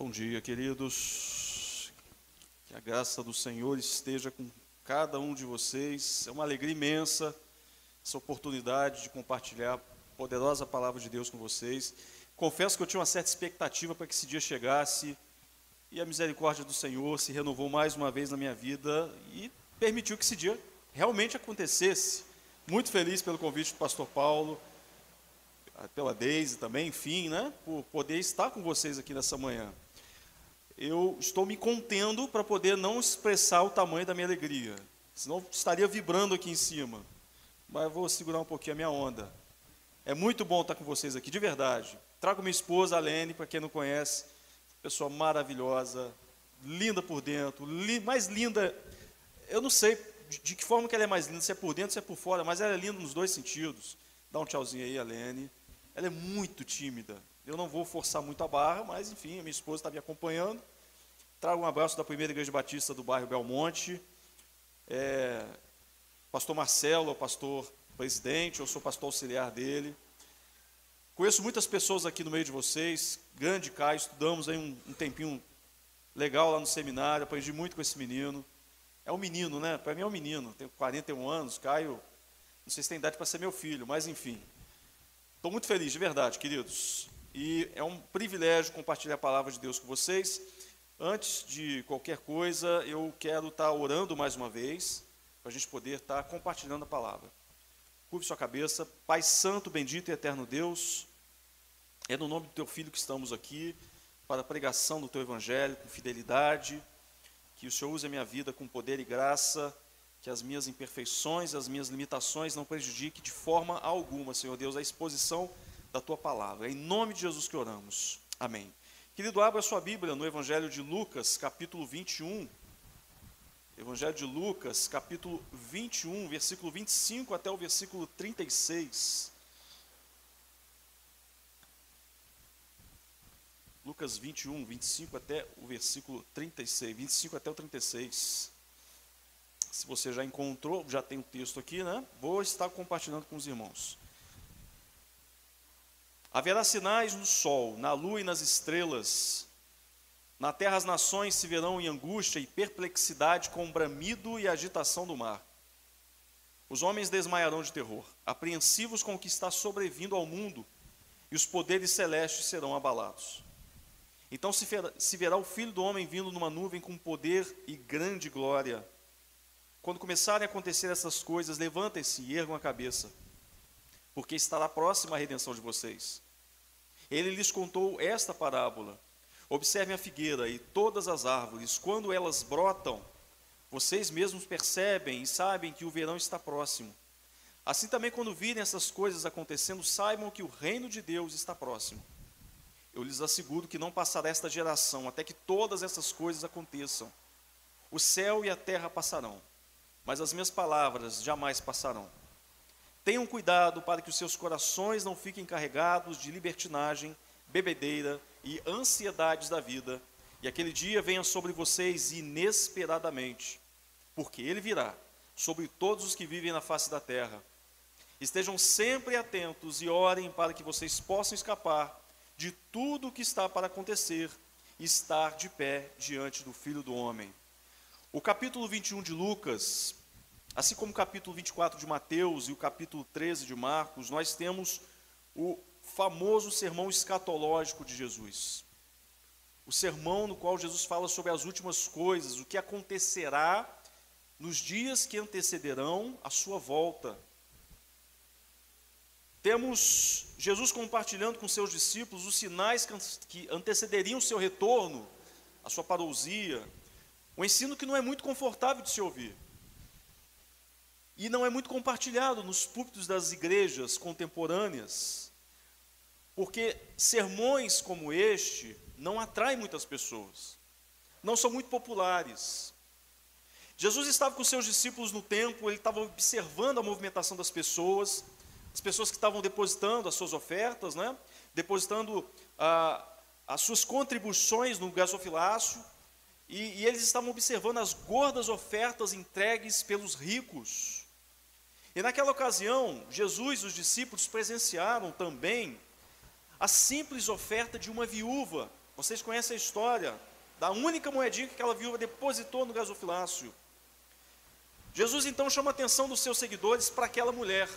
Bom dia, queridos. Que a graça do Senhor esteja com cada um de vocês. É uma alegria imensa essa oportunidade de compartilhar a poderosa palavra de Deus com vocês. Confesso que eu tinha uma certa expectativa para que esse dia chegasse e a misericórdia do Senhor se renovou mais uma vez na minha vida e permitiu que esse dia realmente acontecesse. Muito feliz pelo convite do pastor Paulo, pela Deise também, enfim, né, por poder estar com vocês aqui nessa manhã. Eu estou me contendo para poder não expressar o tamanho da minha alegria, senão estaria vibrando aqui em cima. Mas vou segurar um pouquinho a minha onda. É muito bom estar com vocês aqui, de verdade. Trago minha esposa, a Lene, para quem não conhece, pessoa maravilhosa, linda por dentro, li, mais linda, eu não sei de, de, que forma que ela é mais linda, se é por dentro, se é por fora, mas ela é linda nos dois sentidos. Dá um tchauzinho aí, a Lene. Ela é muito tímida. Eu não vou forçar muito a barra, mas enfim, a minha esposa está me acompanhando. Trago um abraço da primeira igreja batista do bairro Belmonte. É, pastor Marcelo, é o pastor presidente, eu sou pastor auxiliar dele. Conheço muitas pessoas aqui no meio de vocês, grande Caio, estudamos aí um, um tempinho legal lá no seminário, aprendi muito com esse menino. É um menino, né? Para mim é um menino, tenho 41 anos, Caio, não sei se tem idade para ser meu filho, mas enfim. Estou muito feliz, de verdade, queridos. E é um privilégio compartilhar a palavra de Deus com vocês. Antes de qualquer coisa, eu quero estar orando mais uma vez, para a gente poder estar compartilhando a palavra. Curve sua cabeça. Pai Santo, bendito e eterno Deus, é no nome do Teu Filho que estamos aqui para a pregação do Teu Evangelho com fidelidade, que o Senhor use a minha vida com poder e graça, que as minhas imperfeições, as minhas limitações não prejudiquem de forma alguma, Senhor Deus, a exposição da Tua palavra. É em nome de Jesus que oramos. Amém. Querido, abra sua Bíblia no Evangelho de Lucas, capítulo 21. Evangelho de Lucas, capítulo 21, versículo 25 até o versículo 36. Lucas 21, 25 até o versículo 36, 25 até o 36. Se você já encontrou, já tem o texto aqui, né? Vou estar compartilhando com os irmãos. Haverá sinais no sol, na lua e nas estrelas. Na terra as nações se verão em angústia e perplexidade com o bramido e agitação do mar. Os homens desmaiarão de terror, apreensivos com o que está sobrevindo ao mundo, e os poderes celestes serão abalados. Então se verá o Filho do Homem vindo numa nuvem com poder e grande glória. Quando começarem a acontecer essas coisas, levantem-se e ergam a cabeça, porque estará próxima a redenção de vocês. Ele lhes contou esta parábola. Observem a figueira e todas as árvores, quando elas brotam, vocês mesmos percebem e sabem que o verão está próximo. Assim também, quando virem essas coisas acontecendo, saibam que o reino de Deus está próximo. Eu lhes asseguro que não passará esta geração até que todas essas coisas aconteçam. O céu e a terra passarão, mas as minhas palavras jamais passarão. Tenham cuidado para que os seus corações não fiquem carregados de libertinagem, bebedeira e ansiedades da vida, e aquele dia venha sobre vocês inesperadamente, porque ele virá sobre todos os que vivem na face da terra. Estejam sempre atentos e orem para que vocês possam escapar de tudo o que está para acontecer e estar de pé diante do Filho do Homem. O capítulo 21 de Lucas, assim como o capítulo 24 de Mateus e o capítulo 13 de Marcos, nós temos o famoso sermão escatológico de Jesus. O sermão no qual Jesus fala sobre as últimas coisas, o que acontecerá nos dias que antecederão a sua volta. Temos Jesus compartilhando com seus discípulos os sinais que antecederiam o seu retorno, a sua parousia, um ensino que não é muito confortável de se ouvir. E não é muito compartilhado nos púlpitos das igrejas contemporâneas, porque sermões como este não atraem muitas pessoas, não são muito populares. Jesus estava com seus discípulos no templo, ele estava observando a movimentação das pessoas, as pessoas que estavam depositando as suas ofertas, né? depositando ah, as suas contribuições no gasofilácio, e, e eles estavam observando as gordas ofertas entregues pelos ricos. E naquela ocasião, Jesus e os discípulos presenciaram também a simples oferta de uma viúva Vocês conhecem a história da única moedinha que aquela viúva depositou no gasofilácio. Jesus então chama a atenção dos seus seguidores para aquela mulher,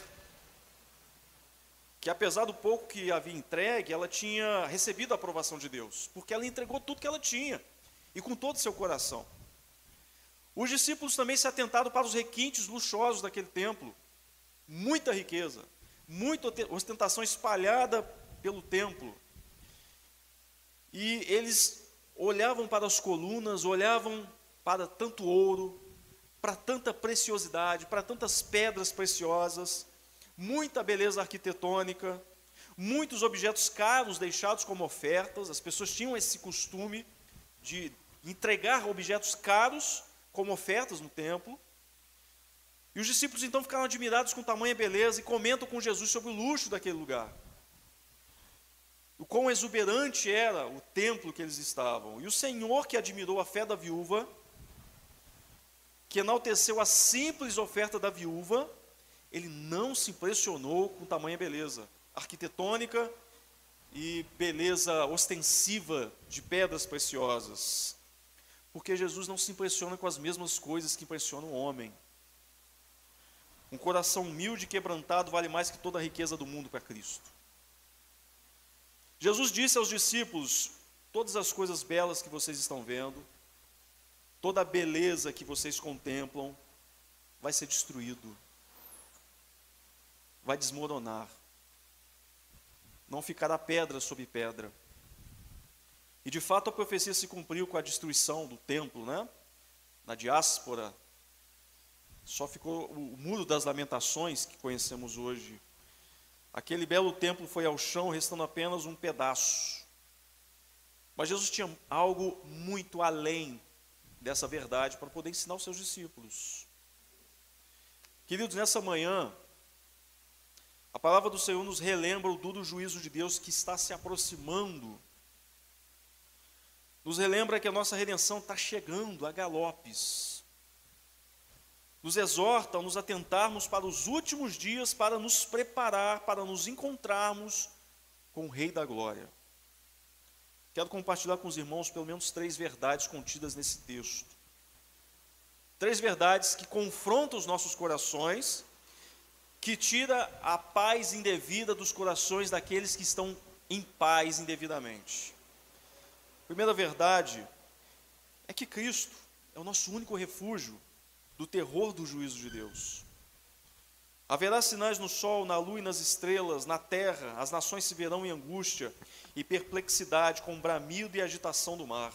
que apesar do pouco que havia entregue, ela tinha recebido a aprovação de Deus, porque ela entregou tudo que ela tinha, e com todo o seu coração. Os discípulos também se atentaram para os requintes luxuosos daquele templo, muita riqueza, muita ostentação espalhada pelo templo. E eles olhavam para as colunas, olhavam para tanto ouro, para tanta preciosidade, para tantas pedras preciosas, muita beleza arquitetônica, muitos objetos caros deixados como ofertas. As pessoas tinham esse costume de entregar objetos caros como ofertas no templo. E os discípulos então ficaram admirados com tamanha beleza e comentam com Jesus sobre o luxo daquele lugar. O quão exuberante era o templo que eles estavam. E o Senhor, que admirou a fé da viúva, que enalteceu a simples oferta da viúva, ele não se impressionou com tamanha beleza arquitetônica e beleza ostensiva de pedras preciosas. Porque Jesus não se impressiona com as mesmas coisas que impressionam o homem. Um coração humilde e quebrantado vale mais que toda a riqueza do mundo para Cristo. Jesus disse aos discípulos: Todas as coisas belas que vocês estão vendo, toda a beleza que vocês contemplam, vai ser destruído, vai desmoronar, não ficará pedra sobre pedra. E de fato a profecia se cumpriu com a destruição do templo, né? Na diáspora, só ficou o muro das lamentações que conhecemos hoje. Aquele belo templo foi ao chão, restando apenas um pedaço. Mas Jesus tinha algo muito além dessa verdade para poder ensinar os seus discípulos. Queridos, nessa manhã, a palavra do Senhor nos relembra o duro juízo de Deus que está se aproximando. Nos relembra que a nossa redenção está chegando a galopes nos exorta a nos atentarmos para os últimos dias para nos preparar, para nos encontrarmos com o Rei da Glória. Quero compartilhar com os irmãos pelo menos três verdades contidas nesse texto. Três verdades que confrontam os nossos corações, que tira a paz indevida dos corações daqueles que estão em paz indevidamente. primeira verdade é que Cristo é o nosso único refúgio do terror do juízo de Deus. Haverá sinais no sol, na lua e nas estrelas, na terra, as nações se verão em angústia e perplexidade, com bramido e agitação do mar.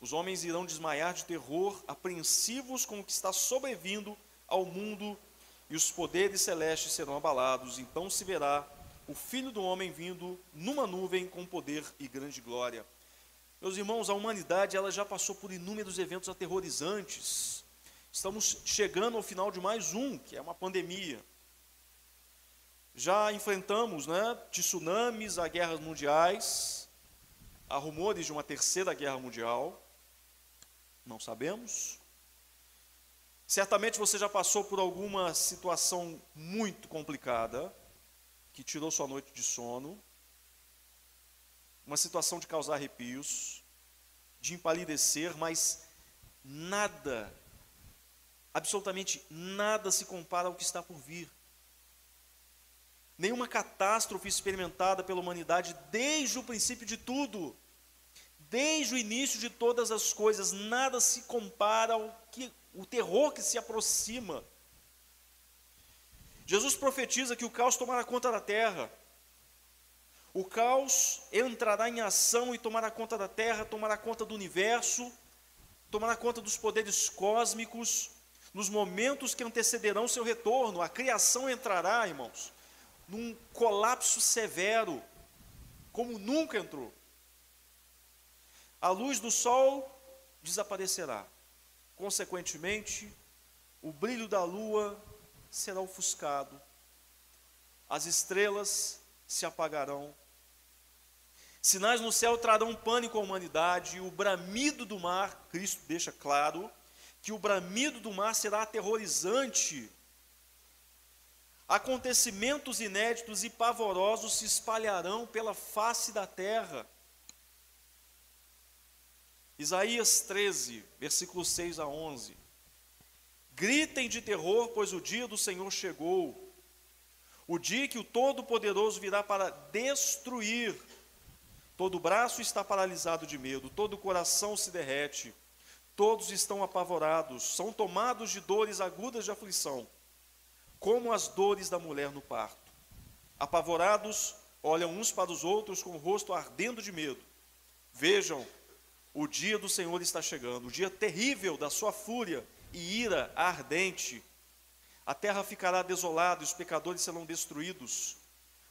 Os homens irão desmaiar de terror, apreensivos com o que está sobrevindo ao mundo, e os poderes celestes serão abalados. Então se verá o Filho do Homem vindo numa nuvem com poder e grande glória. Meus irmãos, a humanidade ela já passou por inúmeros eventos aterrorizantes Estamos chegando ao final de mais um, que é uma pandemia. Já enfrentamos né, tsunamis, a guerras mundiais, há rumores de uma terceira guerra mundial, não sabemos. Certamente você já passou por alguma situação muito complicada, que tirou sua noite de sono, uma situação de causar arrepios, de empalidecer, mas nada Absolutamente nada se compara ao que está por vir. Nenhuma catástrofe experimentada pela humanidade desde o princípio de tudo, desde o início de todas as coisas, nada se compara ao que o terror que se aproxima. Jesus profetiza que o caos tomará conta da terra. O caos entrará em ação e tomará conta da terra, tomará conta do universo, tomará conta dos poderes cósmicos, nos momentos que antecederão seu retorno, a criação entrará, irmãos, num colapso severo, como nunca entrou. A luz do sol desaparecerá. Consequentemente, o brilho da lua será ofuscado. As estrelas se apagarão. Sinais no céu trarão pânico à humanidade, o bramido do mar, Cristo deixa claro, que o bramido do mar será aterrorizante. Acontecimentos inéditos e pavorosos se espalharão pela face da terra. Isaías 13, versículos 6 a 11. Gritem de terror, pois o dia do Senhor chegou. O dia que o Todo-Poderoso virá para destruir. Todo braço está paralisado de medo, todo coração se derrete. Todos estão apavorados, são tomados de dores agudas de aflição, como as dores da mulher no parto. Apavorados, olham uns para os outros com o rosto ardendo de medo. Vejam, o dia do Senhor está chegando, o dia terrível da sua fúria e ira ardente. A terra ficará desolada e os pecadores serão destruídos.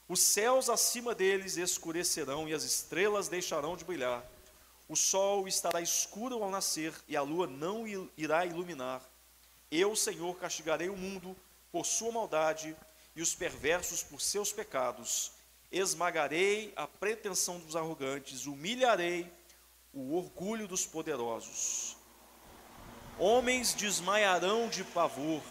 Os céus acima deles escurecerão e as estrelas deixarão de brilhar. O sol estará escuro ao nascer e a lua não irá iluminar. Eu, Senhor, castigarei o mundo por sua maldade e os perversos por seus pecados. Esmagarei a pretensão dos arrogantes, humilharei o orgulho dos poderosos. Homens desmaiarão de pavor,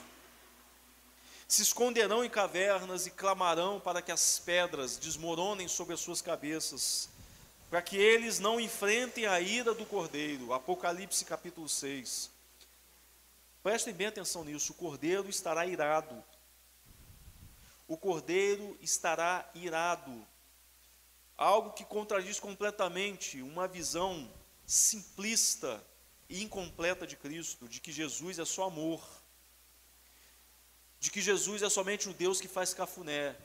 se esconderão em cavernas e clamarão para que as pedras desmoronem sobre as suas cabeças, para que eles não enfrentem a ira do cordeiro. Apocalipse capítulo 6. Prestem bem atenção nisso: o cordeiro estará irado. O cordeiro estará irado. Algo que contradiz completamente uma visão simplista e incompleta de Cristo, de que Jesus é só amor, de que Jesus é somente o Deus que faz cafuné,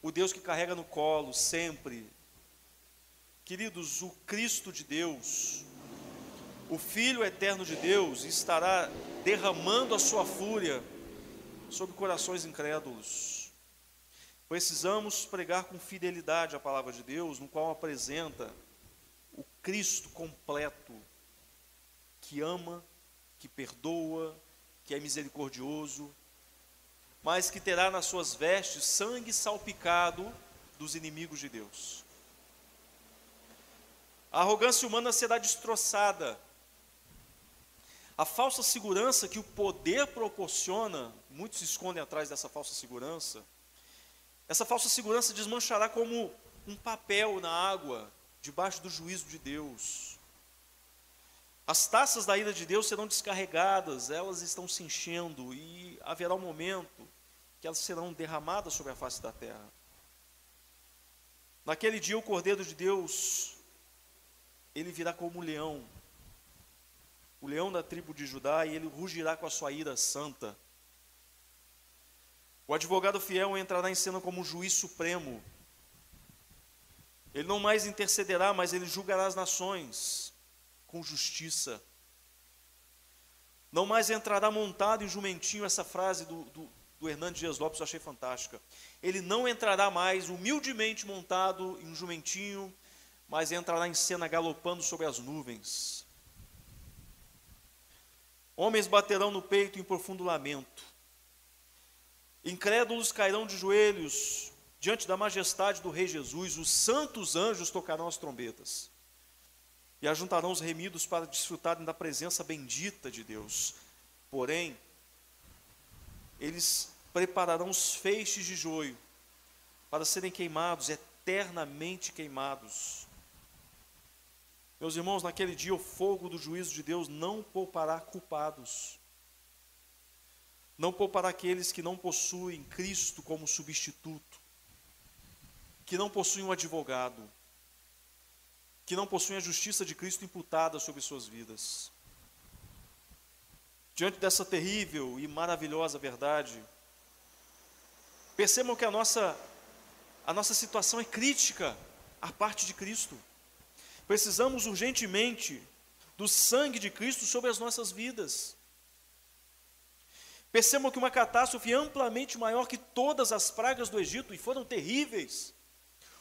o Deus que carrega no colo sempre. Queridos, o Cristo de Deus, o Filho eterno de Deus, estará derramando a sua fúria sobre corações incrédulos. Precisamos pregar com fidelidade a palavra de Deus, no qual apresenta o Cristo completo, que ama, que perdoa, que é misericordioso, mas que terá nas suas vestes sangue salpicado dos inimigos de Deus. A arrogância humana será destroçada. A falsa segurança que o poder proporciona, muitos se escondem atrás dessa falsa segurança. Essa falsa segurança desmanchará como um papel na água, debaixo do juízo de Deus. As taças da ira de Deus serão descarregadas, elas estão se enchendo e haverá um momento que elas serão derramadas sobre a face da terra. Naquele dia o Cordeiro de Deus, ele virá como um leão, o leão da tribo de Judá, e ele rugirá com a sua ira santa. O advogado fiel entrará em cena como um juiz supremo. Ele não mais intercederá, mas ele julgará as nações com justiça. Não mais entrará montado em jumentinho, essa frase do, do, do Hernandes Dias Lopes eu achei fantástica. Ele não entrará mais humildemente montado em um jumentinho, mas entrará em cena galopando sobre as nuvens. Homens baterão no peito em profundo lamento. Incrédulos cairão de joelhos diante da majestade do Rei Jesus. Os santos anjos tocarão as trombetas e ajuntarão os remidos para desfrutarem da presença bendita de Deus. Porém, eles prepararão os feixes de joio para serem queimados, eternamente queimados. Meus irmãos, naquele dia o fogo do juízo de Deus não poupará culpados, não poupará aqueles que não possuem Cristo como substituto, que não possuem um advogado, que não possuem a justiça de Cristo imputada sobre suas vidas. Diante dessa terrível e maravilhosa verdade, percebam que a nossa, a nossa situação é crítica à parte de Cristo. Precisamos urgentemente do sangue de Cristo sobre as nossas vidas. Percebam que uma catástrofe amplamente maior que todas as pragas do Egito, e foram terríveis,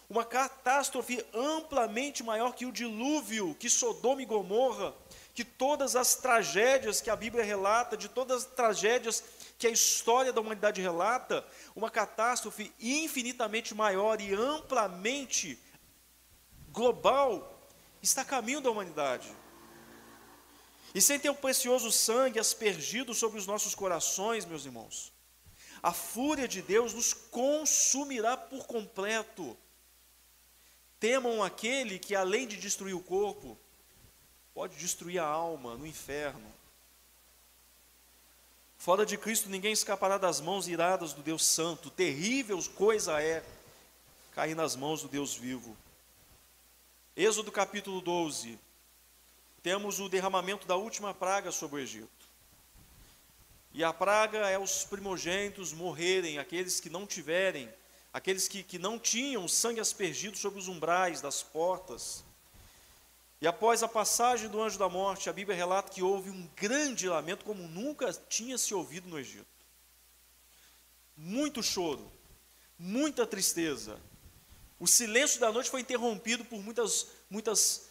uma catástrofe amplamente maior que o dilúvio, que Sodoma e Gomorra, que todas as tragédias que a Bíblia relata, de todas as tragédias que a história da humanidade relata, uma catástrofe infinitamente maior e amplamente global está a caminho da humanidade. E sem ter o precioso sangue aspergido sobre os nossos corações, meus irmãos, a fúria de Deus nos consumirá por completo. Temam aquele que, além de destruir o corpo, pode destruir a alma no inferno. Fora de Cristo, ninguém escapará das mãos iradas do Deus Santo. Terrível coisa é cair nas mãos do Deus vivo. Êxodo capítulo 12. Temos o derramamento da última praga sobre o Egito. E a praga é os primogênitos morrerem, aqueles que não tiverem, aqueles que, que não tinham sangue aspergido sobre os umbrais das portas. E após a passagem do anjo da morte, a Bíblia relata que houve um grande lamento, como nunca tinha se ouvido no Egito. Muito choro, muita tristeza. O silêncio da noite foi interrompido por muitas, muitas,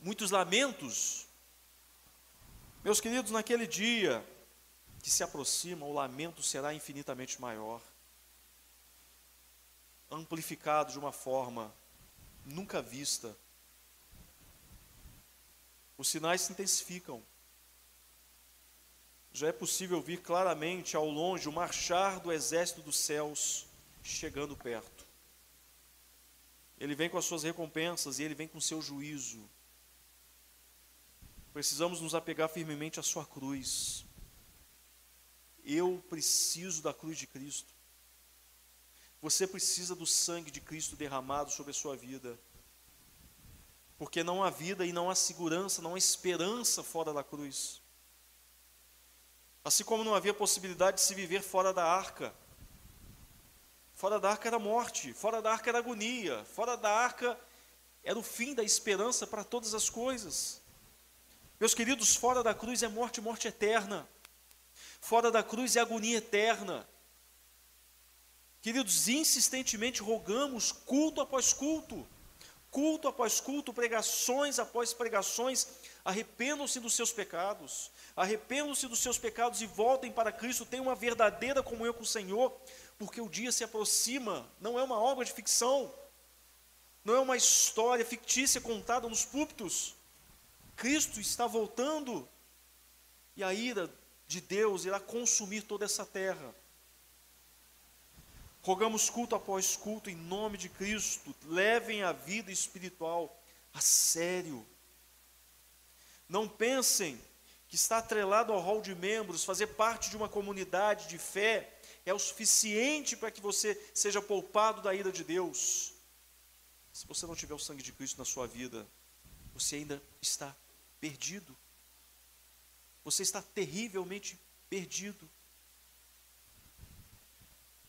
muitos lamentos. Meus queridos, naquele dia que se aproxima, o lamento será infinitamente maior, amplificado de uma forma nunca vista os sinais se intensificam. Já é possível ver claramente ao longe o marchar do exército dos céus chegando perto. Ele vem com as suas recompensas e ele vem com o seu juízo. Precisamos nos apegar firmemente à sua cruz. Eu preciso da cruz de Cristo. Você precisa do sangue de Cristo derramado sobre a sua vida. Porque não há vida e não há segurança, não há esperança fora da cruz. Assim como não havia possibilidade de se viver fora da arca. Fora da arca era morte, fora da arca era agonia, fora da arca era o fim da esperança para todas as coisas. Meus queridos, fora da cruz é morte, morte eterna. Fora da cruz é agonia eterna. Queridos, insistentemente rogamos, culto após culto, culto após culto, pregações após pregações, arrependam-se dos seus pecados, arrependam-se dos seus pecados e voltem para Cristo, tenham uma verdadeira comunhão com o Senhor, porque o dia se aproxima, não é uma obra de ficção, não é uma história fictícia contada nos púlpitos. Cristo está voltando e a ira de Deus irá consumir toda essa terra. Rogamos culto após culto em nome de Cristo. Levem a vida espiritual a sério. Não pensem que estar atrelado ao rol de membros, fazer parte de uma comunidade de fé, é o suficiente para que você seja poupado da ira de Deus. Se você não tiver o sangue de Cristo na sua vida, você ainda está perdido. Você está terrivelmente perdido.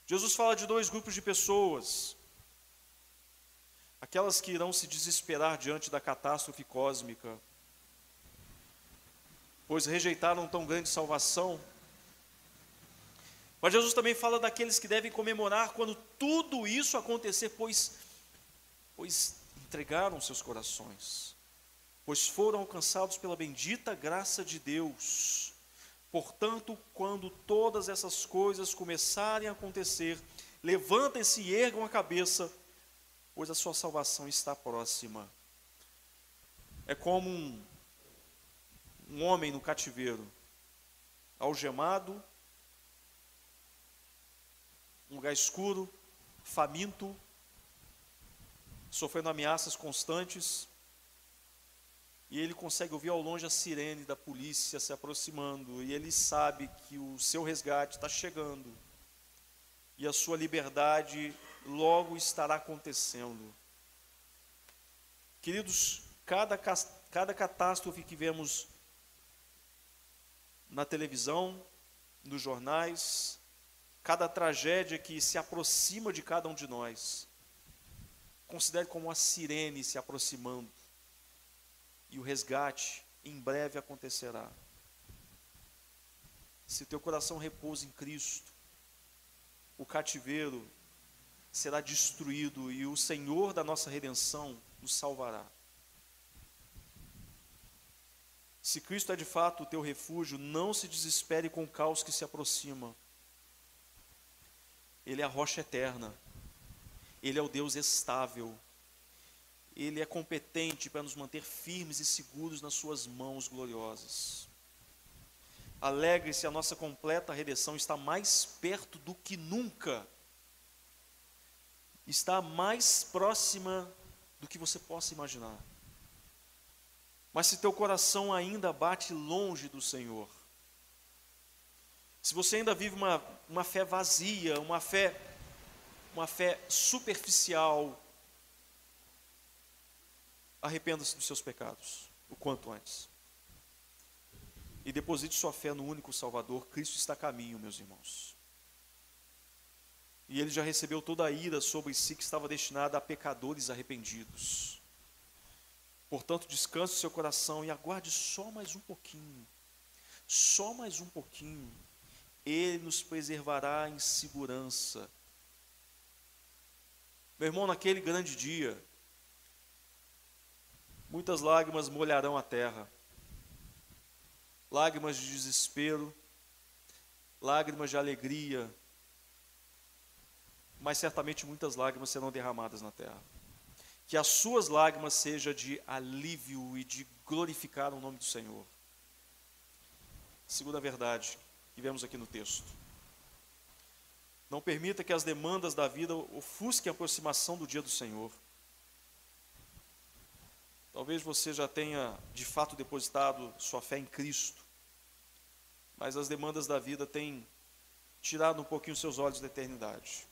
Jesus fala de dois grupos de pessoas: aquelas que irão se desesperar diante da catástrofe cósmica, pois rejeitaram tão grande salvação. Mas Jesus também fala daqueles que devem comemorar quando tudo isso acontecer, pois, pois entregaram seus corações, pois foram alcançados pela bendita graça de Deus. Portanto, quando todas essas coisas começarem a acontecer, levantem-se e ergam a cabeça, pois a sua salvação está próxima. É como um, um homem no cativeiro, algemado, um lugar escuro, faminto, sofrendo ameaças constantes, e ele consegue ouvir ao longe a sirene da polícia se aproximando, e ele sabe que o seu resgate está chegando, e a sua liberdade logo estará acontecendo. Queridos, cada, cada catástrofe que vemos na televisão, nos jornais, cada tragédia que se aproxima de cada um de nós, considere como uma sirene se aproximando e o resgate em breve acontecerá. Se teu coração repousa em Cristo, o cativeiro será destruído e o Senhor da nossa redenção nos salvará. Se Cristo é de fato o teu refúgio, não se desespere com o caos que se aproxima. Ele é a rocha eterna. Ele é o Deus estável. Ele é competente para nos manter firmes e seguros nas Suas mãos gloriosas. Alegre-se, a nossa completa redenção está mais perto do que nunca. Está mais próxima do que você possa imaginar. Mas se teu coração ainda bate longe do Senhor, se você ainda vive uma, uma fé vazia, uma fé, uma fé superficial, arrependa-se dos seus pecados, o quanto antes. E deposite sua fé no único Salvador, Cristo está a caminho, meus irmãos. E ele já recebeu toda a ira sobre si que estava destinada a pecadores arrependidos. Portanto, descanse seu coração e aguarde só mais um pouquinho. Só mais um pouquinho. Ele nos preservará em segurança. Meu irmão, naquele grande dia, muitas lágrimas molharão a terra. Lágrimas de desespero, lágrimas de alegria, mas certamente muitas lágrimas serão derramadas na terra. Que as suas lágrimas sejam de alívio e de glorificar o nome do Senhor. Segunda verdade que vemos aqui no texto. Não permita que as demandas da vida ofusquem a aproximação do dia do Senhor. Talvez você já tenha de fato depositado sua fé em Cristo, mas as demandas da vida têm tirado um pouquinho seus olhos da eternidade.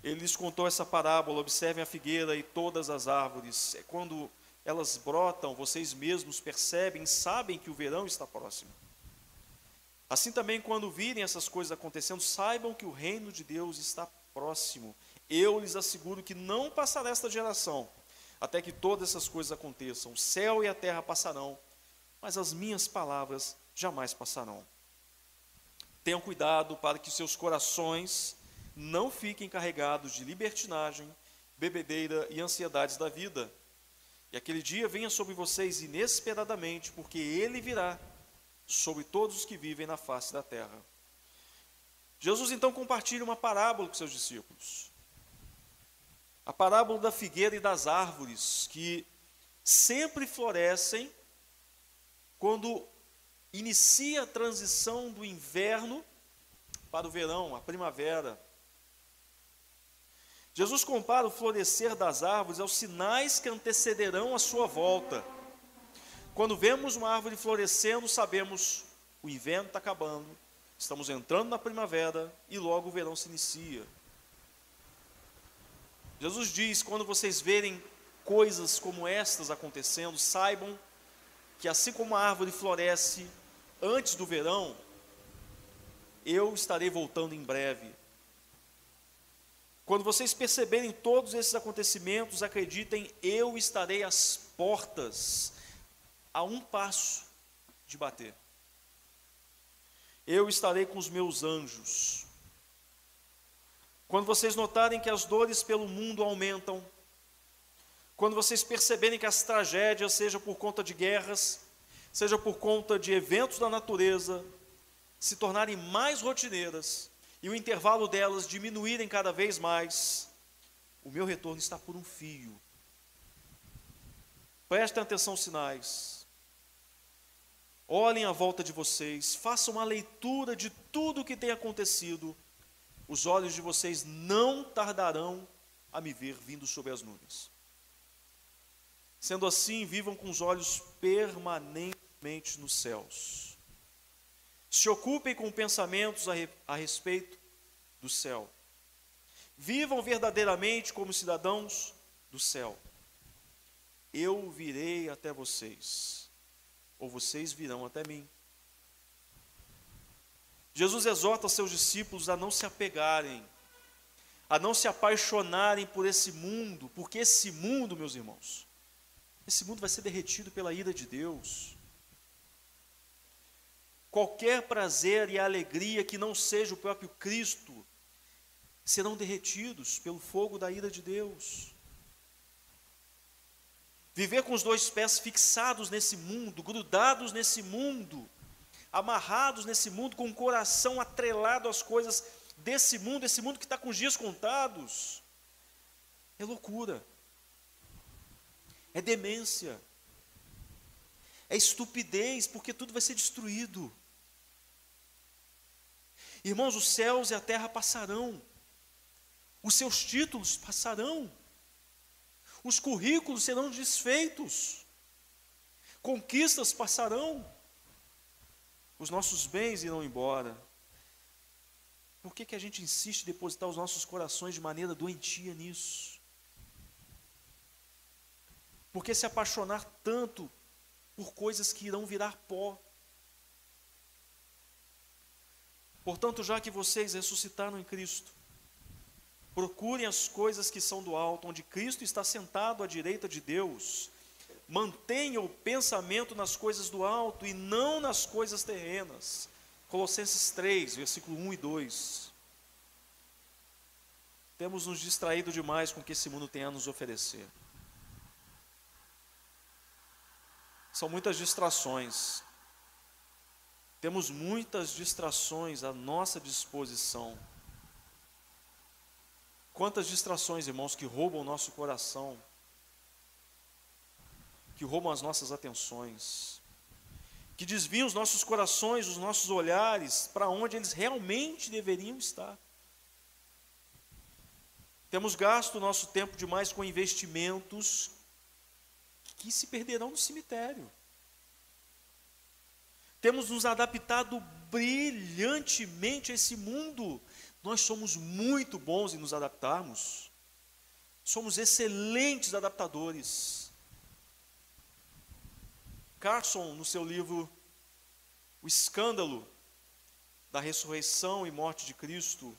Ele lhes contou essa parábola: observem a figueira e todas as árvores. É quando elas brotam, vocês mesmos percebem, sabem que o verão está próximo. Assim também, quando virem essas coisas acontecendo, saibam que o reino de Deus está próximo. Eu lhes asseguro que não passará esta geração, até que todas essas coisas aconteçam. O céu e a terra passarão, mas as minhas palavras jamais passarão. Tenham cuidado para que seus corações não fiquem carregados de libertinagem, bebedeira e ansiedades da vida. E aquele dia venha sobre vocês inesperadamente, porque ele virá sobre todos os que vivem na face da terra. Jesus então compartilha uma parábola com seus discípulos. A parábola da figueira e das árvores, que sempre florescem quando inicia a transição do inverno para o verão, a primavera. Jesus compara o florescer das árvores aos sinais que antecederão a sua volta. Quando vemos uma árvore florescendo, sabemos o inverno está acabando, estamos entrando na primavera e logo o verão se inicia. Jesus diz: quando vocês verem coisas como estas acontecendo, saibam que assim como a árvore floresce antes do verão, eu estarei voltando em breve. Quando vocês perceberem todos esses acontecimentos, acreditem, eu estarei às portas, a um passo de bater. Eu estarei com os meus anjos. Quando vocês notarem que as dores pelo mundo aumentam, quando vocês perceberem que as tragédias, seja por conta de guerras, seja por conta de eventos da natureza, se tornarem mais rotineiras, e o intervalo delas diminuírem cada vez mais, o meu retorno está por um fio. Prestem atenção aos sinais. Olhem à volta de vocês, façam uma leitura de tudo o que tem acontecido. Os olhos de vocês não tardarão a me ver vindo sobre as nuvens. Sendo assim, vivam com os olhos permanentemente nos céus se ocupem com pensamentos a, re, a respeito do céu. Vivam verdadeiramente como cidadãos do céu. Eu virei até vocês, ou vocês virão até mim. Jesus exorta seus discípulos a não se apegarem, a não se apaixonarem por esse mundo, porque esse mundo, meus irmãos, esse mundo vai ser derretido pela ira de Deus qualquer prazer e alegria que não seja o próprio Cristo serão derretidos pelo fogo da ira de Deus. Viver com os dois pés fixados nesse mundo, grudados nesse mundo, amarrados nesse mundo, com o coração atrelado às coisas desse mundo, esse mundo que está com os dias contados, é loucura, é demência, é estupidez, porque tudo vai ser destruído. Irmãos, os céus e a terra passarão, os seus títulos passarão, os currículos serão desfeitos, conquistas passarão, os nossos bens irão embora. Por que, que a gente insiste em depositar os nossos corações de maneira doentia nisso? Por que se apaixonar tanto por coisas que irão virar pó? Portanto, já que vocês ressuscitaram em Cristo, procurem as coisas que são do alto, onde Cristo está sentado à direita de Deus. Mantenha o pensamento nas coisas do alto e não nas coisas terrenas. Colossenses 3, versículo 1 e 2. Temos nos distraído demais com o que esse mundo tem a nos oferecer. São muitas distrações. Temos muitas distrações à nossa disposição. Quantas distrações, irmãos, que roubam o nosso coração, que roubam as nossas atenções, que desviam os nossos corações, os nossos olhares para onde eles realmente deveriam estar. Temos gasto o nosso tempo demais com investimentos que se perderão no cemitério. Temos nos adaptado brilhantemente a esse mundo. Nós somos muito bons em nos adaptarmos. Somos excelentes adaptadores. Carson, no seu livro O Escândalo da Ressurreição e Morte de Cristo,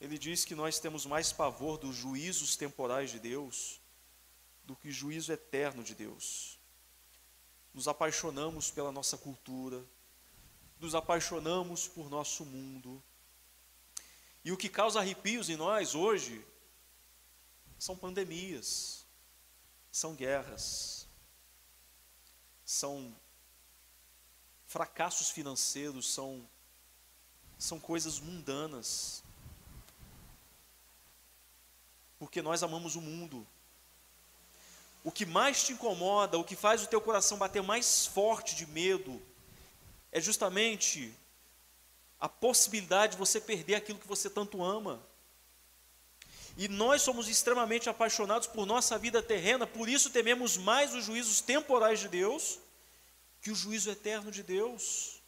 ele diz que nós temos mais pavor dos juízos temporais de Deus do que juízo eterno de Deus nos apaixonamos pela nossa cultura, nos apaixonamos por nosso mundo. E o que causa arrepios em nós hoje são pandemias, são guerras, são fracassos financeiros, são, são coisas mundanas. Porque nós amamos o mundo, o que mais te incomoda, o que faz o teu coração bater mais forte de medo, é justamente a possibilidade de você perder aquilo que você tanto ama. E nós somos extremamente apaixonados por nossa vida terrena, por isso tememos mais os juízos temporais de Deus que o juízo eterno de Deus,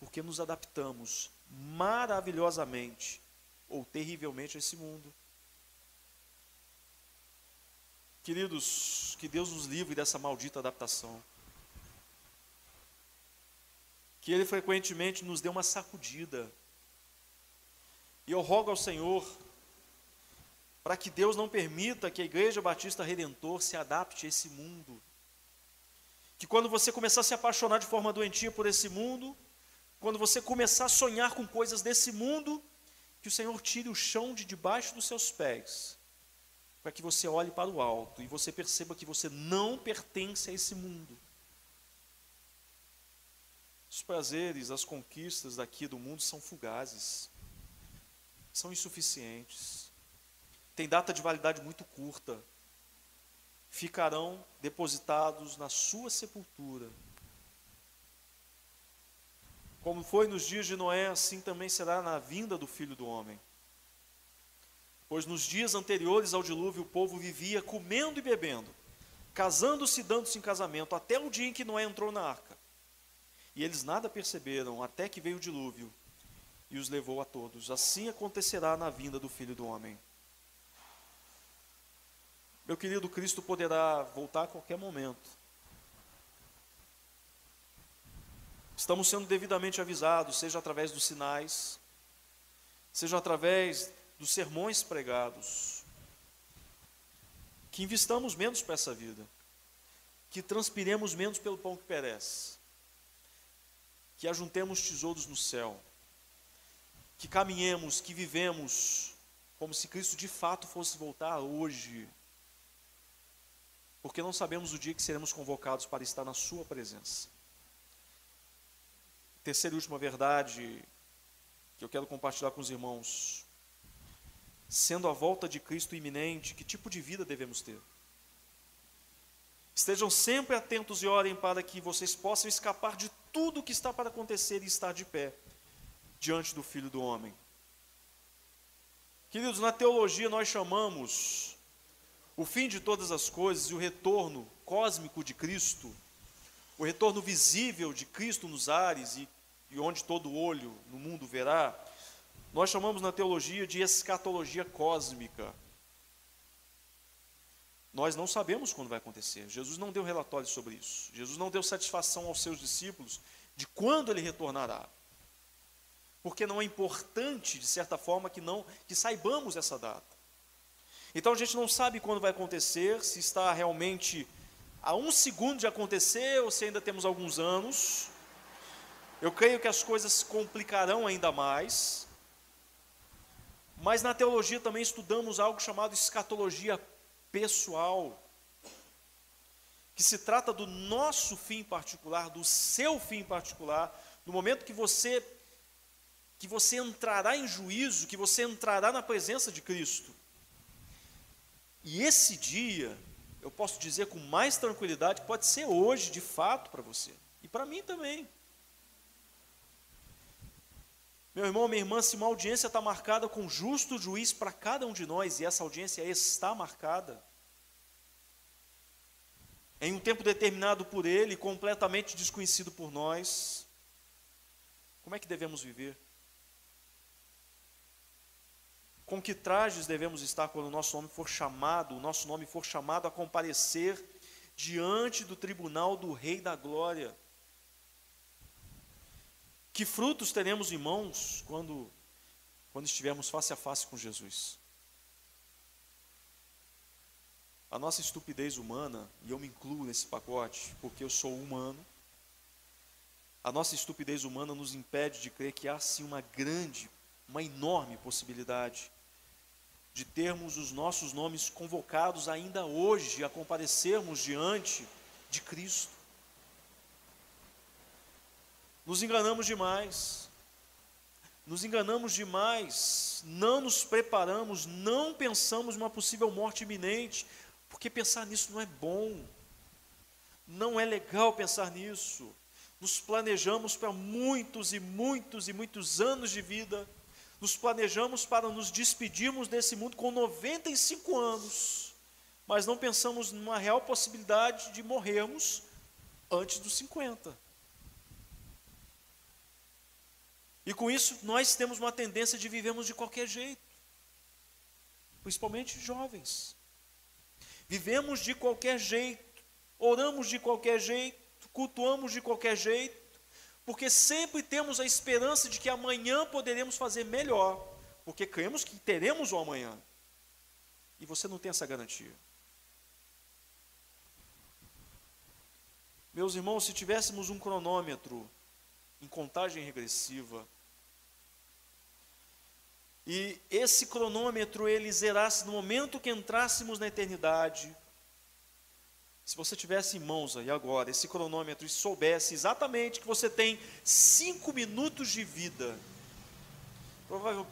porque nos adaptamos maravilhosamente ou terrivelmente a esse mundo. Queridos, que Deus nos livre dessa maldita adaptação. Que Ele frequentemente nos dê uma sacudida. E eu rogo ao Senhor para que Deus não permita que a Igreja Batista Redentor se adapte a esse mundo. Que quando você começar a se apaixonar de forma doentia por esse mundo, quando você começar a sonhar com coisas desse mundo, que o Senhor tire o chão de debaixo dos seus pés para que você olhe para o alto e você perceba que você não pertence a esse mundo. Os prazeres, as conquistas daqui do mundo são fugazes, são insuficientes, têm data de validade muito curta, ficarão depositados na sua sepultura. Como foi nos dias de Noé, assim também será na vinda do filho do homem. Pois nos dias anteriores ao dilúvio o povo vivia comendo e bebendo, casando-se e dando-se em casamento, até o dia em que Noé entrou na arca. E eles nada perceberam, até que veio o dilúvio e os levou a todos. Assim acontecerá na vinda do Filho do Homem. Meu querido, Cristo poderá voltar a qualquer momento. Estamos sendo devidamente avisados, seja através dos sinais, seja através dos sermões pregados, que investamos menos para essa vida, que transpiremos menos pelo pão que perece, que ajuntemos tesouros no céu, que caminhemos, que vivemos como se Cristo de fato fosse voltar hoje, porque não sabemos o dia que seremos convocados para estar na Sua presença. Terceira e última verdade que eu quero compartilhar com os irmãos sendo a volta de Cristo iminente, que tipo de vida devemos ter? Estejam sempre atentos e orem para que vocês possam escapar de tudo o que está para acontecer e estar de pé diante do Filho do Homem. Queridos, na teologia nós chamamos o fim de todas as coisas e o retorno cósmico de Cristo, o retorno visível de Cristo nos ares e, e onde todo olho no mundo verá, nós chamamos na teologia de escatologia cósmica. Nós não sabemos quando vai acontecer. Jesus não deu relatório sobre isso. Jesus não deu satisfação aos seus discípulos de quando ele retornará. Porque não é importante, de certa forma, que não que saibamos essa data. Então a gente não sabe quando vai acontecer, se está realmente a um segundo de acontecer ou se ainda temos alguns anos. Eu creio que as coisas complicarão ainda mais. Mas na teologia também estudamos algo chamado escatologia pessoal, que se trata do nosso fim particular, do seu fim particular, no momento que você que você entrará em juízo, que você entrará na presença de Cristo. E esse dia, eu posso dizer com mais tranquilidade, pode ser hoje, de fato, para você. E para mim também. Meu irmão, minha irmã, se uma audiência está marcada com justo juiz para cada um de nós, e essa audiência está marcada, em um tempo determinado por Ele, completamente desconhecido por nós, como é que devemos viver? Com que trajes devemos estar quando o nosso nome for chamado, o nosso nome for chamado a comparecer diante do tribunal do Rei da Glória? Que frutos teremos em mãos quando, quando estivermos face a face com Jesus? A nossa estupidez humana, e eu me incluo nesse pacote, porque eu sou humano, a nossa estupidez humana nos impede de crer que há sim uma grande, uma enorme possibilidade de termos os nossos nomes convocados ainda hoje a comparecermos diante de Cristo. Nos enganamos demais, nos enganamos demais, não nos preparamos, não pensamos numa possível morte iminente, porque pensar nisso não é bom, não é legal pensar nisso. Nos planejamos para muitos e muitos e muitos anos de vida, nos planejamos para nos despedirmos desse mundo com 95 anos, mas não pensamos numa real possibilidade de morrermos antes dos 50. E com isso, nós temos uma tendência de vivermos de qualquer jeito, principalmente jovens. Vivemos de qualquer jeito, oramos de qualquer jeito, cultuamos de qualquer jeito, porque sempre temos a esperança de que amanhã poderemos fazer melhor, porque cremos que teremos o amanhã. E você não tem essa garantia. Meus irmãos, se tivéssemos um cronômetro em contagem regressiva, e esse cronômetro ele zerasse no momento que entrássemos na eternidade, se você tivesse em mãos aí agora esse cronômetro e soubesse exatamente que você tem cinco minutos de vida,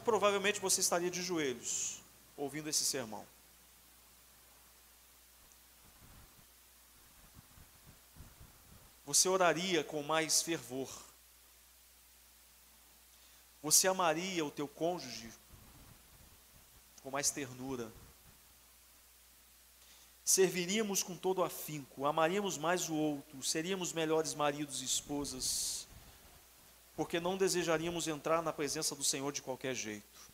provavelmente você estaria de joelhos ouvindo esse sermão. Você oraria com mais fervor. Você amaria o teu cônjuge com mais ternura serviríamos com todo afinco, amaríamos mais o outro, seríamos melhores maridos e esposas, porque não desejaríamos entrar na presença do Senhor de qualquer jeito.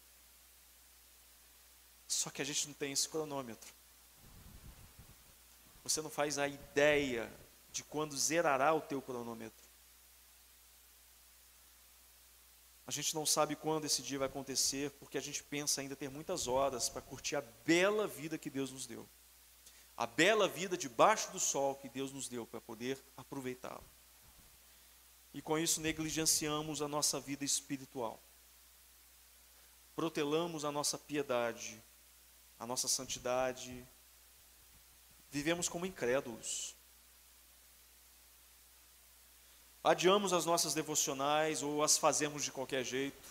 Só que a gente não tem esse cronômetro. Você não faz a ideia de quando zerará o teu cronômetro. A gente não sabe quando esse dia vai acontecer, porque a gente pensa ainda ter muitas horas para curtir a bela vida que Deus nos deu a bela vida debaixo do sol que Deus nos deu para poder aproveitá-la. E com isso negligenciamos a nossa vida espiritual. Protelamos a nossa piedade, a nossa santidade. Vivemos como incrédulos. Adiamos as nossas devocionais ou as fazemos de qualquer jeito.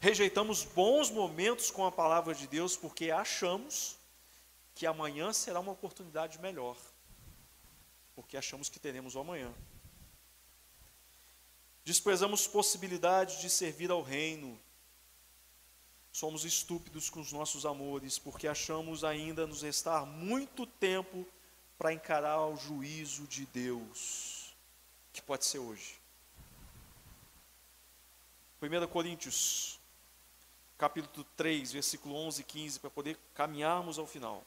Rejeitamos bons momentos com a palavra de Deus porque achamos que amanhã será uma oportunidade melhor, porque achamos que teremos o amanhã. Desprezamos possibilidade de servir ao reino, somos estúpidos com os nossos amores, porque achamos ainda nos restar muito tempo para encarar o juízo de Deus, que pode ser hoje. 1 Coríntios, capítulo 3, versículo 11 e 15, para poder caminharmos ao final.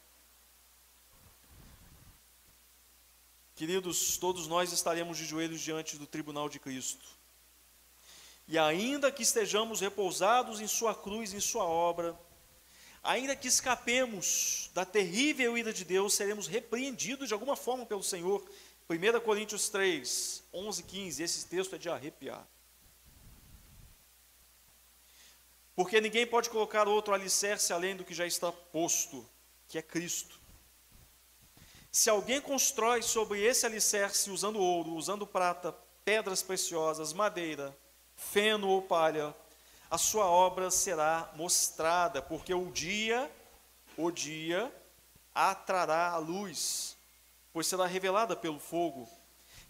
Queridos, todos nós estaremos de joelhos diante do tribunal de Cristo. E ainda que estejamos repousados em Sua cruz, em Sua obra, ainda que escapemos da terrível ira de Deus, seremos repreendidos de alguma forma pelo Senhor. 1 Coríntios 3, 11 e 15, esse texto é de arrepiar. Porque ninguém pode colocar outro alicerce além do que já está posto, que é Cristo. Se alguém constrói sobre esse alicerce usando ouro, usando prata, pedras preciosas, madeira, feno ou palha, a sua obra será mostrada, porque o dia, o dia, atrará a luz, pois será revelada pelo fogo,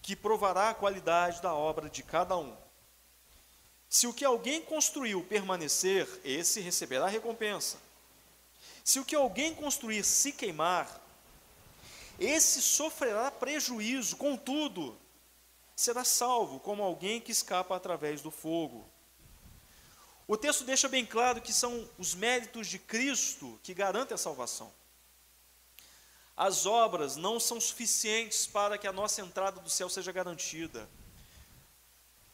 que provará a qualidade da obra de cada um. Se o que alguém construiu permanecer, esse receberá recompensa. Se o que alguém construir se queimar, esse sofrerá prejuízo, contudo, será salvo como alguém que escapa através do fogo. O texto deixa bem claro que são os méritos de Cristo que garantem a salvação. As obras não são suficientes para que a nossa entrada do céu seja garantida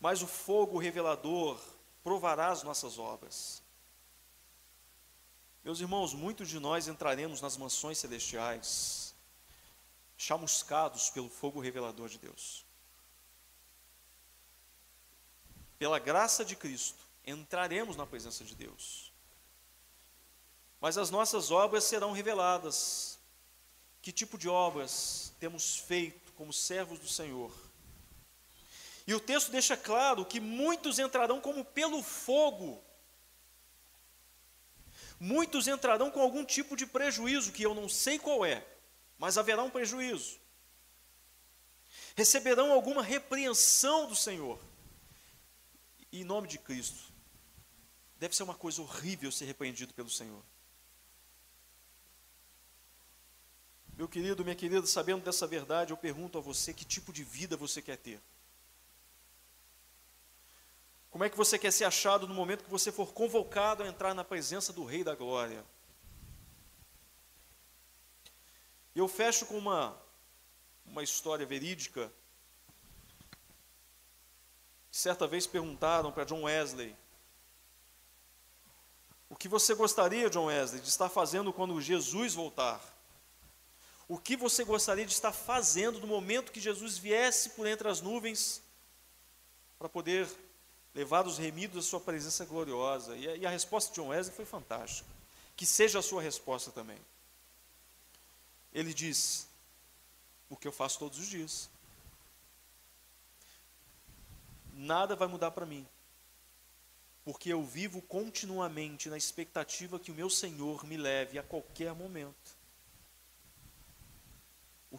mas o fogo revelador provará as nossas obras. Meus irmãos, muitos de nós entraremos nas mansões celestiais, chamuscados pelo fogo revelador de Deus. Pela graça de Cristo, entraremos na presença de Deus. Mas as nossas obras serão reveladas. Que tipo de obras temos feito como servos do Senhor? E o texto deixa claro que muitos entrarão como pelo fogo. Muitos entrarão com algum tipo de prejuízo, que eu não sei qual é, mas haverá um prejuízo. Receberão alguma repreensão do Senhor. E em nome de Cristo, deve ser uma coisa horrível ser repreendido pelo Senhor. Meu querido, minha querida, sabendo dessa verdade, eu pergunto a você: que tipo de vida você quer ter? Como é que você quer ser achado no momento que você for convocado a entrar na presença do Rei da Glória? Eu fecho com uma, uma história verídica. Certa vez perguntaram para John Wesley: O que você gostaria, John Wesley, de estar fazendo quando Jesus voltar? O que você gostaria de estar fazendo no momento que Jesus viesse por entre as nuvens para poder levados remidos à sua presença gloriosa. E a, e a resposta de John Wesley foi fantástica. Que seja a sua resposta também. Ele diz: O que eu faço todos os dias. Nada vai mudar para mim. Porque eu vivo continuamente na expectativa que o meu Senhor me leve a qualquer momento.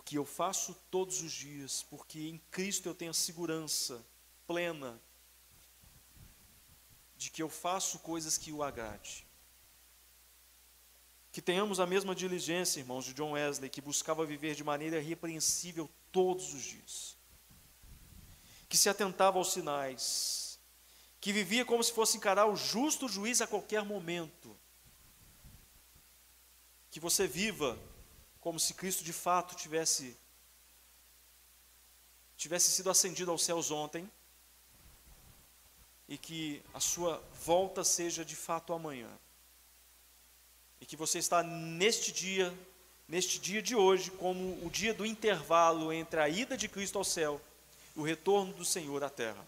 Que eu faço todos os dias, porque em Cristo eu tenho a segurança plena de que eu faço coisas que o agrade. Que tenhamos a mesma diligência, irmãos, de John Wesley, que buscava viver de maneira irrepreensível todos os dias. Que se atentava aos sinais, que vivia como se fosse encarar o justo juiz a qualquer momento. Que você viva como se Cristo de fato tivesse tivesse sido ascendido aos céus ontem e que a sua volta seja de fato amanhã. E que você está neste dia, neste dia de hoje, como o dia do intervalo entre a ida de Cristo ao céu e o retorno do Senhor à terra.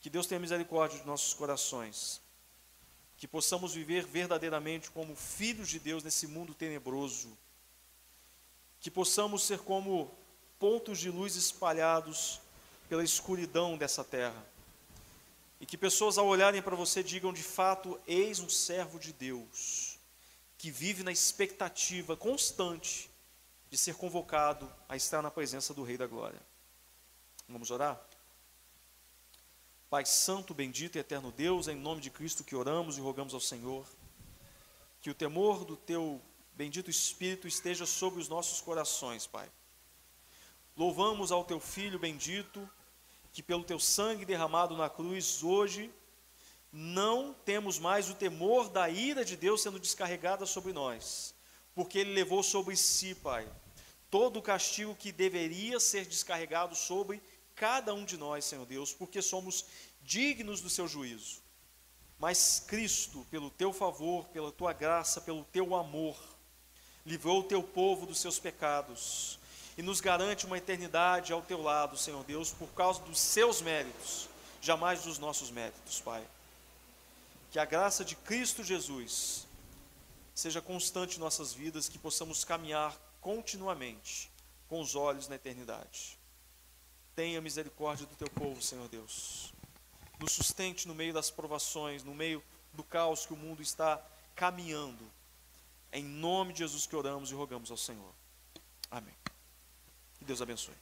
Que Deus tenha misericórdia de nossos corações. Que possamos viver verdadeiramente como filhos de Deus nesse mundo tenebroso. Que possamos ser como pontos de luz espalhados pela escuridão dessa terra e que pessoas, ao olharem para você, digam de fato: Eis um servo de Deus, que vive na expectativa constante de ser convocado a estar na presença do Rei da Glória. Vamos orar? Pai Santo, bendito e eterno Deus, em nome de Cristo que oramos e rogamos ao Senhor, que o temor do Teu bendito Espírito esteja sobre os nossos corações, Pai. Louvamos ao Teu Filho bendito, que pelo Teu sangue derramado na cruz, hoje, não temos mais o temor da ira de Deus sendo descarregada sobre nós, porque Ele levou sobre si, Pai, todo o castigo que deveria ser descarregado sobre cada um de nós, Senhor Deus, porque somos dignos do seu juízo. Mas Cristo, pelo teu favor, pela tua graça, pelo teu amor, livrou o teu povo dos seus pecados e nos garante uma eternidade ao teu lado, Senhor Deus, por causa dos seus méritos, jamais dos nossos méritos, Pai. Que a graça de Cristo Jesus seja constante em nossas vidas, que possamos caminhar continuamente com os olhos na eternidade. Tenha misericórdia do teu povo, Senhor Deus. Nos sustente no meio das provações, no meio do caos que o mundo está caminhando. É em nome de Jesus que oramos e rogamos ao Senhor. Amém. Que Deus abençoe.